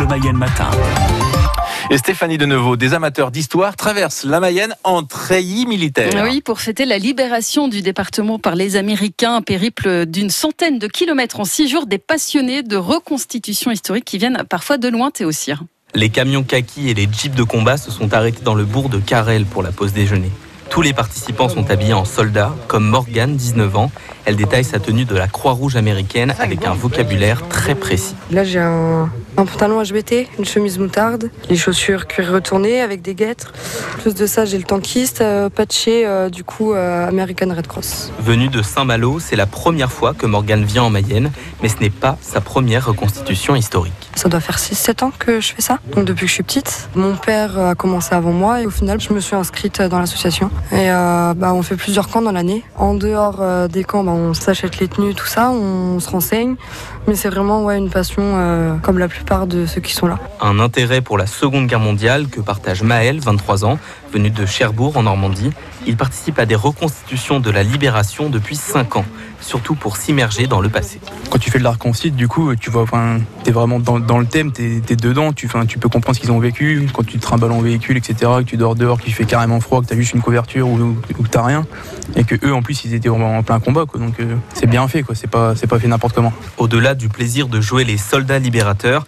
Bleu Mayenne matin. Et Stéphanie de Nouveau, des amateurs d'histoire, traversent la Mayenne en treillis militaire. Oui, pour fêter la libération du département par les Américains, un périple d'une centaine de kilomètres en six jours, des passionnés de reconstitution historique qui viennent parfois de loin, Théocire. Les camions kaki et les jeeps de combat se sont arrêtés dans le bourg de Carrel pour la pause déjeuner. Tous les participants sont habillés en soldats, comme Morgane, 19 ans. Elle détaille sa tenue de la Croix-Rouge américaine avec un vocabulaire très précis. Là, j'ai un, un pantalon HBT, une chemise moutarde, les chaussures cuir retournées avec des guêtres. Plus de ça, j'ai le tankiste euh, patché, euh, du coup, euh, American Red Cross. Venue de Saint-Malo, c'est la première fois que Morgane vient en Mayenne, mais ce n'est pas sa première reconstitution historique. Ça doit faire 6-7 ans que je fais ça, donc depuis que je suis petite. Mon père a commencé avant moi et au final, je me suis inscrite dans l'association. Et euh, bah, on fait plusieurs camps dans l'année. En dehors des camps, bah, on s'achète les tenues, tout ça, on se renseigne. Mais c'est vraiment ouais, une passion euh, comme la plupart de ceux qui sont là. Un intérêt pour la Seconde Guerre mondiale que partage Maël, 23 ans, venu de Cherbourg en Normandie. Il participe à des reconstitutions de la libération depuis 5 ans, surtout pour s'immerger dans le passé. Quand tu fais de la reconstitution, du coup, tu vois, enfin, t'es vraiment dans, dans, le thème, t'es es dedans, tu, tu peux comprendre ce qu'ils ont vécu. Quand tu te trimbales en véhicule, etc., que tu dors dehors, qu'il fait carrément froid, que t'as juste une couverture ou, ou que t'as rien, et que eux, en plus, ils étaient vraiment en plein combat, quoi. Donc, euh, c'est bien fait, quoi. C'est pas, c'est pas fait n'importe comment. Au-delà du plaisir de jouer les soldats libérateurs,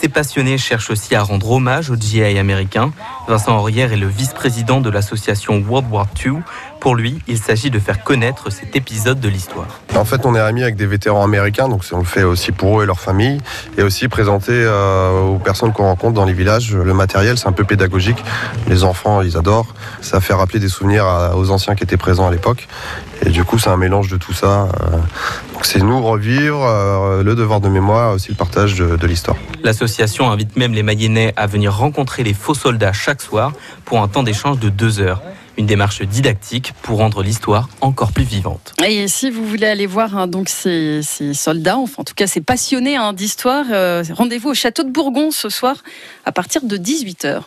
ces passionnés cherchent aussi à rendre hommage au GI américain. Vincent Aurière est le vice-président de l'association World War II. Pour lui, il s'agit de faire connaître cet épisode de l'histoire. En fait, on est amis avec des vétérans américains, donc on le fait aussi pour eux et leur famille, et aussi présenter euh, aux personnes qu'on rencontre dans les villages le matériel. C'est un peu pédagogique. Les enfants, ils adorent. Ça fait rappeler des souvenirs à, aux anciens qui étaient présents à l'époque. Et du coup, c'est un mélange de tout ça. Euh, donc c'est nous revivre euh, le devoir de mémoire, aussi le partage de, de l'histoire. L'association invite même les Mayennais à venir rencontrer les faux soldats chaque soir pour un temps d'échange de deux heures. Une démarche didactique pour rendre l'histoire encore plus vivante. Et si vous voulez aller voir hein, donc ces, ces, soldats, enfin en tout cas ces passionnés hein, d'histoire, euh, rendez-vous au château de Bourgon ce soir à partir de 18h.